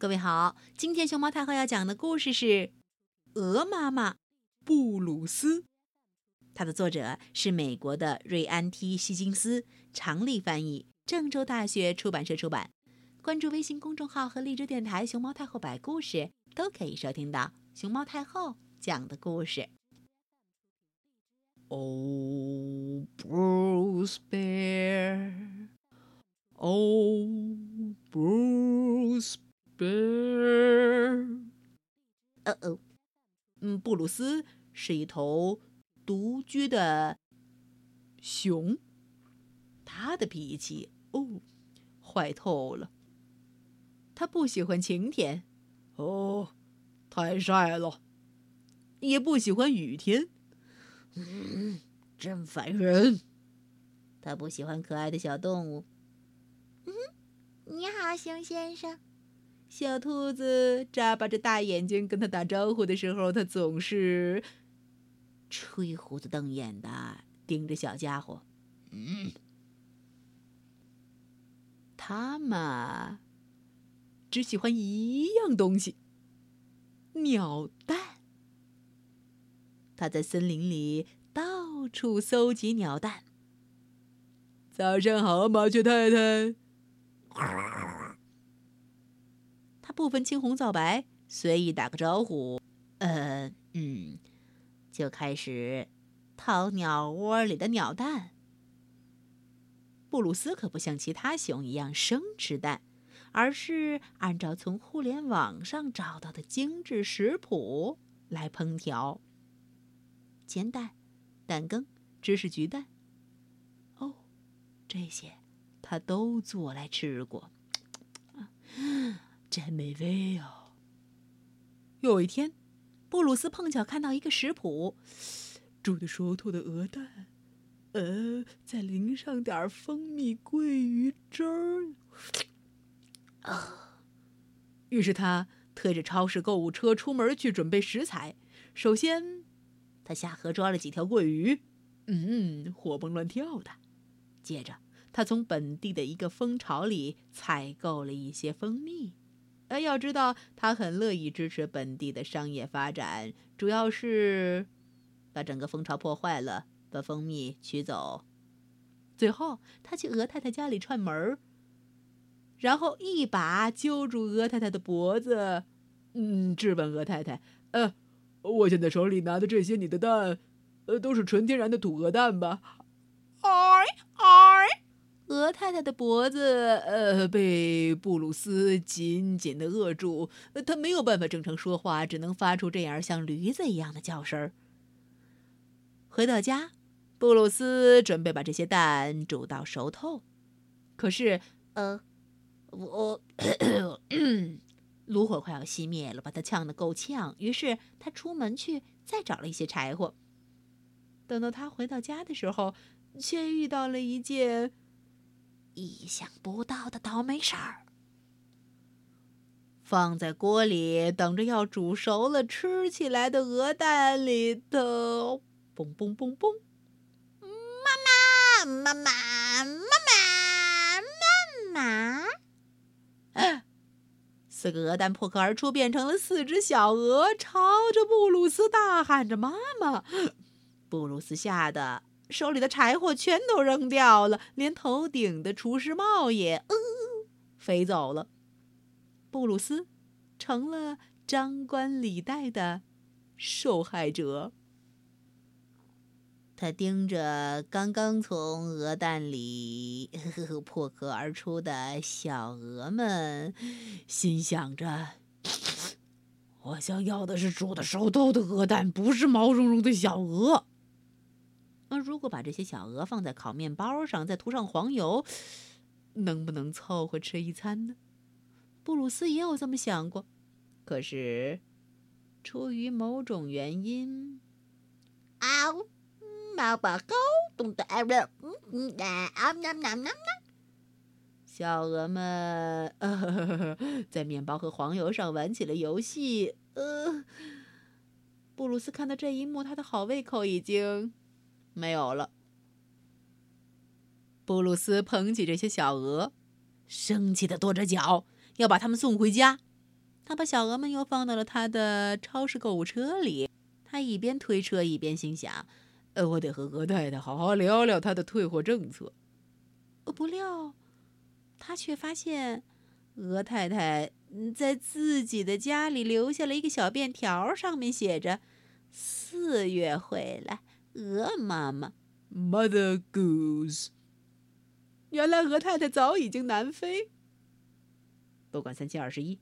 各位好，今天熊猫太后要讲的故事是《鹅妈妈布鲁斯》，它的作者是美国的瑞安 ·T· 希金斯，常丽翻译，郑州大学出版社出版。关注微信公众号和荔枝电台“熊猫太后摆故事”，都可以收听到熊猫太后讲的故事。Oh, Bruce Bear. Oh, Bruce Bear. 呃哦，嗯，布鲁斯是一头独居的熊，他的脾气哦，坏透了。他不喜欢晴天，哦，太晒了，也不喜欢雨天，嗯，真烦人。他不喜欢可爱的小动物。嗯，你好，熊先生。小兔子眨巴着大眼睛跟他打招呼的时候，他总是吹胡子瞪眼的盯着小家伙。嗯，他嘛。只喜欢一样东西——鸟蛋。他在森林里到处搜集鸟蛋。早上好，麻雀太太。不分青红皂白，随意打个招呼，呃，嗯，就开始掏鸟窝里的鸟蛋。布鲁斯可不像其他熊一样生吃蛋。而是按照从互联网上找到的精致食谱来烹调。煎蛋、蛋羹、芝士焗蛋，哦，这些他都做来吃过，真美味哦。有一天，布鲁斯碰巧看到一个食谱，煮的熟透的鹅蛋，呃，再淋上点蜂蜜桂鱼汁儿。啊！于是他推着超市购物车出门去准备食材。首先，他下河抓了几条桂鱼，嗯，活蹦乱跳的。接着，他从本地的一个蜂巢里采购了一些蜂蜜。呃，要知道，他很乐意支持本地的商业发展，主要是把整个蜂巢破坏了，把蜂蜜取走。最后，他去鹅太太家里串门儿。然后一把揪住鹅太太的脖子，嗯，质问鹅太太：“呃，我现在手里拿的这些你的蛋，呃，都是纯天然的土鹅蛋吧？”鹅太太的脖子呃被布鲁斯紧紧的扼住，他没有办法正常说话，只能发出这样像驴子一样的叫声。回到家，布鲁斯准备把这些蛋煮到熟透，可是，呃。我炉火快要熄灭了，把他呛得够呛。于是他出门去再找了一些柴火。等到他回到家的时候，却遇到了一件意想不到的倒霉事儿。放在锅里等着要煮熟了吃起来的鹅蛋里头，嘣嘣嘣嘣！妈妈，妈妈，妈妈，妈妈！四个鹅蛋破壳而出，变成了四只小鹅，朝着布鲁斯大喊着“妈妈”。布鲁斯吓得手里的柴火全都扔掉了，连头顶的厨师帽也呃飞走了。布鲁斯成了张冠李戴的受害者。他盯着刚刚从鹅蛋里 破壳而出的小鹅们，心想着：“我想要的是煮的熟透的鹅蛋，不是毛茸茸的小鹅。”那如果把这些小鹅放在烤面包上，再涂上黄油，能不能凑合吃一餐呢？布鲁斯也有这么想过，可是出于某种原因，啊呜！猫宝狗懂得爱人，嗯嗯啊啊喵喵喵喵。小鹅们 在面包和黄油上玩起了游戏。呃，布鲁斯看到这一幕，他的好胃口已经没有了。布鲁斯捧起这些小鹅，生气的跺着脚，要把它们送回家。他把小鹅们又放到了他的超市购物车里。他一边推车一边心想：“呃，我得和鹅太太好好聊聊他的退货政策。”不料，他却发现鹅太太在自己的家里留下了一个小便条，上面写着：“四月回来，鹅妈妈。” Mother Goose。原来鹅太太早已经南飞。不管三七二十一，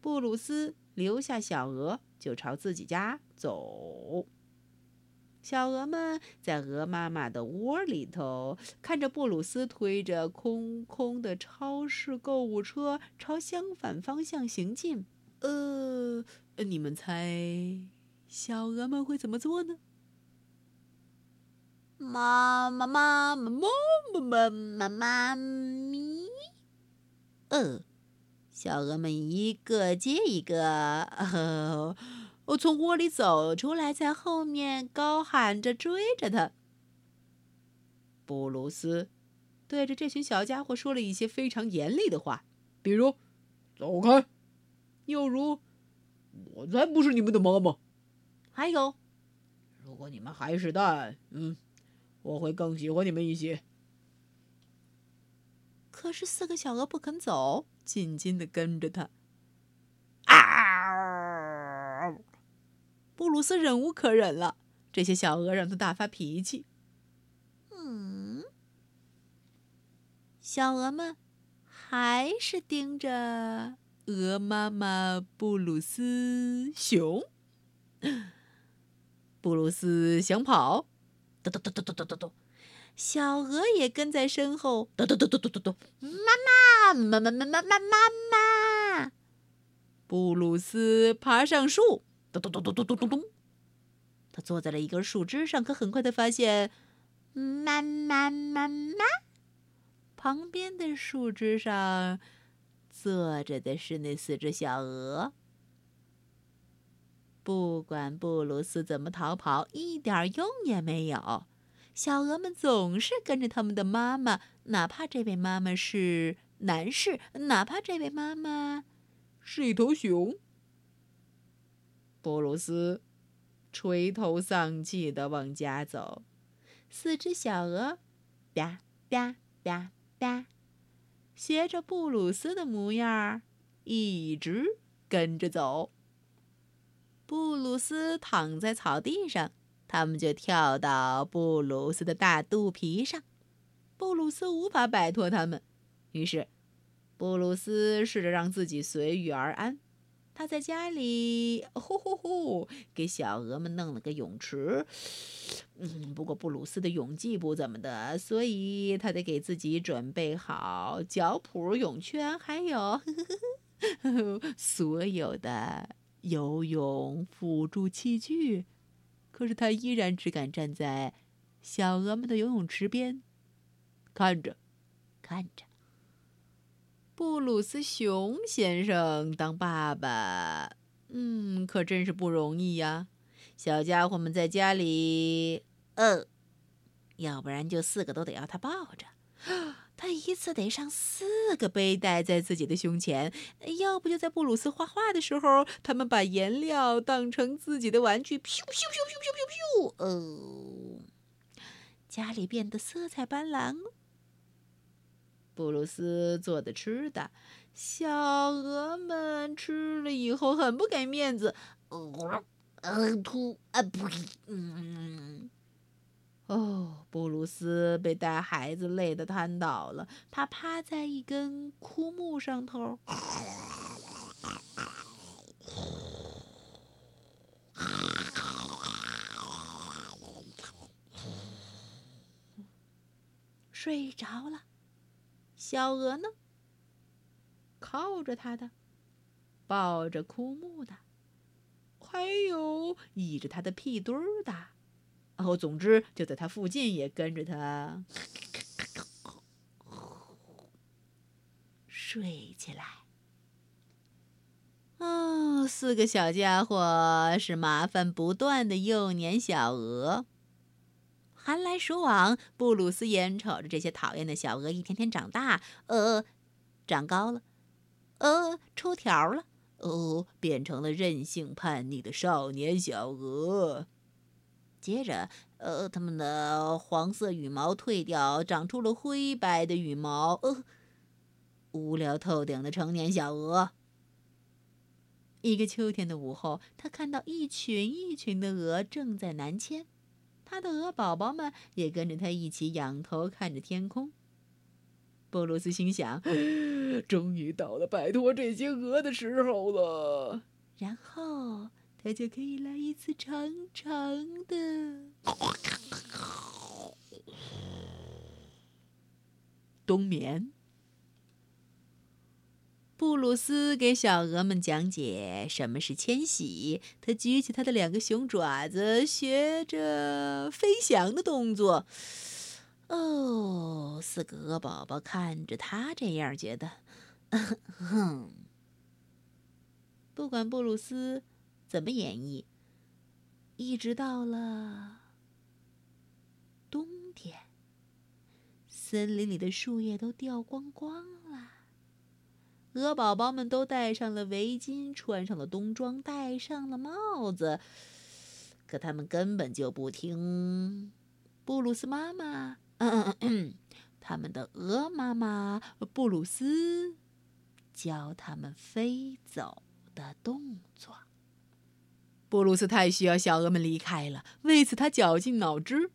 布鲁斯留下小鹅，就朝自己家走。小鹅们在鹅妈妈的窝里头，看着布鲁斯推着空空的超市购物车朝相反方向行进。呃，你们猜，小鹅们会怎么做呢？妈妈妈妈妈妈妈妈咪，呃，小鹅们一个接一个，我从窝里走出来，在后面高喊着追着他。布鲁斯对着这群小家伙说了一些非常严厉的话，比如“走开”，又如“我才不是你们的妈妈”，还有“如果你们还是蛋，嗯。”我会更喜欢你们一些。可是四个小鹅不肯走，紧紧的跟着他。啊！布鲁斯忍无可忍了，这些小鹅让他大发脾气。嗯，小鹅们还是盯着鹅妈妈布鲁斯熊。布鲁斯想跑。嘟嘟嘟嘟嘟嘟嘟，小鹅也跟在身后。嘟嘟嘟嘟嘟嘟嘟，妈妈，妈妈，妈妈，妈妈，妈！布鲁斯爬上树。嘟嘟嘟嘟嘟嘟嘟嘟，他坐在了一根树枝上，可很快的发现，妈妈，妈妈，旁边的树枝上坐着的是那四只小鹅。不管布鲁斯怎么逃跑，一点用也没有。小鹅们总是跟着他们的妈妈，哪怕这位妈妈是男士，哪怕这位妈妈是一头熊。布鲁斯垂头丧气的往家走，四只小鹅吧吧吧吧，学着布鲁斯的模样，一直跟着走。布鲁斯躺在草地上，他们就跳到布鲁斯的大肚皮上。布鲁斯无法摆脱他们，于是布鲁斯试着让自己随遇而安。他在家里呼呼呼给小鹅们弄了个泳池。嗯，不过布鲁斯的泳技不怎么的，所以他得给自己准备好脚蹼、泳圈，还有 所有的。游泳辅助器具，可是他依然只敢站在小鹅们的游泳池边，看着，看着。布鲁斯熊先生当爸爸，嗯，可真是不容易呀。小家伙们在家里，呃，要不然就四个都得要他抱着。他一次得上四个背带在自己的胸前，要不就在布鲁斯画画的时候，他们把颜料当成自己的玩具，咻咻咻咻咻咻咻，哦，家里变得色彩斑斓。布鲁斯做的吃的，小鹅们吃了以后很不给面子，呃，呃，吐，啊呸，嗯。哦，布鲁斯被带孩子累得瘫倒了。他趴在一根枯木上头，睡着了。小鹅呢？靠着他的，抱着枯木的，还有倚着他的屁墩儿的。然后，总之就在他附近，也跟着他睡起来。哦，四个小家伙是麻烦不断的幼年小鹅，寒来暑往。布鲁斯眼瞅着这些讨厌的小鹅一天天长大，呃，长高了，呃，出条了，哦，变成了任性叛逆的少年小鹅。接着，呃，它们的黄色羽毛褪掉，长出了灰白的羽毛。呃，无聊透顶的成年小鹅。一个秋天的午后，他看到一群一群的鹅正在南迁，他的鹅宝宝们也跟着他一起仰头看着天空。布鲁斯心想：“终于到了摆脱这些鹅的时候了。”然后他就可以来一次长长的冬眠。布鲁斯给小鹅们讲解什么是迁徙。他举起他的两个熊爪子，学着飞翔的动作。哦，四个鹅宝宝看着他这样，觉得，哼。不管布鲁斯怎么演绎，一直到了冬天，森林里的树叶都掉光光了。鹅宝宝们都戴上了围巾，穿上了冬装，戴上了帽子，可他们根本就不听布鲁斯妈妈，他们的鹅妈妈布鲁斯教他们飞走的动作。布鲁斯太需要小鹅们离开了，为此他绞尽脑汁。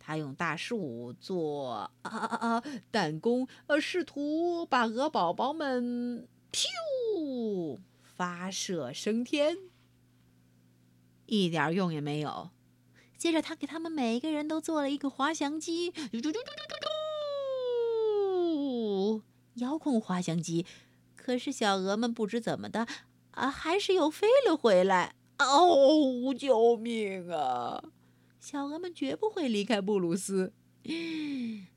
他用大树做啊啊啊弹弓，呃，试图把鹅宝宝们噗发射升天，一点用也没有。接着，他给他们每个人都做了一个滑翔机，嘟嘟嘟嘟嘟嘟，遥控滑翔机。可是小鹅们不知怎么的啊，还是又飞了回来。哦，救命啊！小鹅们绝不会离开布鲁斯。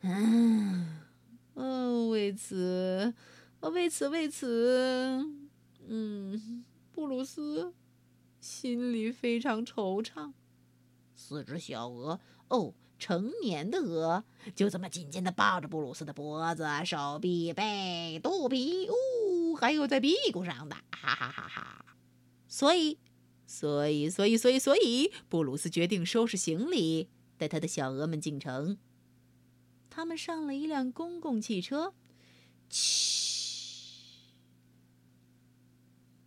嗯，哦，为此，为此，为此，嗯，布鲁斯心里非常惆怅。四只小鹅，哦，成年的鹅，就这么紧紧的抱着布鲁斯的脖子、手臂、背、肚皮，呜，还有在屁股上的，哈哈哈哈！所以。所以，所以，所以，所以，布鲁斯决定收拾行李，带他的小鹅们进城。他们上了一辆公共汽车，嘘，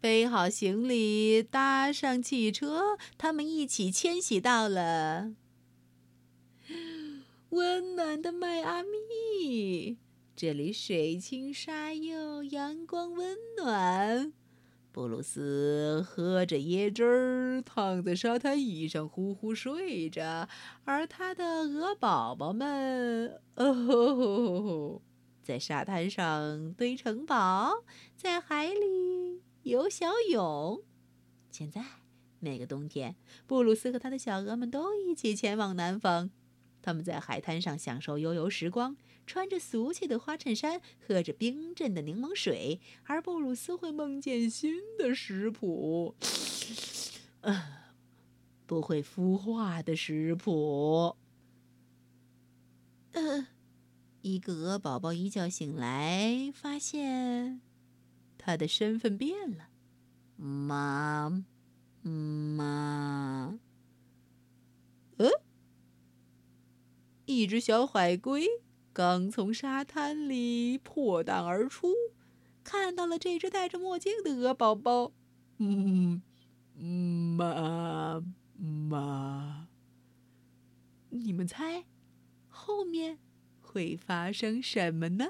背好行李，搭上汽车，他们一起迁徙到了 温暖的迈阿密。这里水清沙幼，阳光温暖。布鲁斯喝着椰汁儿，躺在沙滩椅上呼呼睡着，而他的鹅宝宝们哦，在沙滩上堆城堡，在海里游小泳。现在每个冬天，布鲁斯和他的小鹅们都一起前往南方，他们在海滩上享受悠游时光。穿着俗气的花衬衫，喝着冰镇的柠檬水，而布鲁斯会梦见新的食谱，呃，不会孵化的食谱。呃，一个鹅宝宝一觉醒来，发现他的身份变了，妈妈，呃，一只小海龟。刚从沙滩里破蛋而出，看到了这只戴着墨镜的鹅宝宝。嗯，妈妈，你们猜，后面会发生什么呢？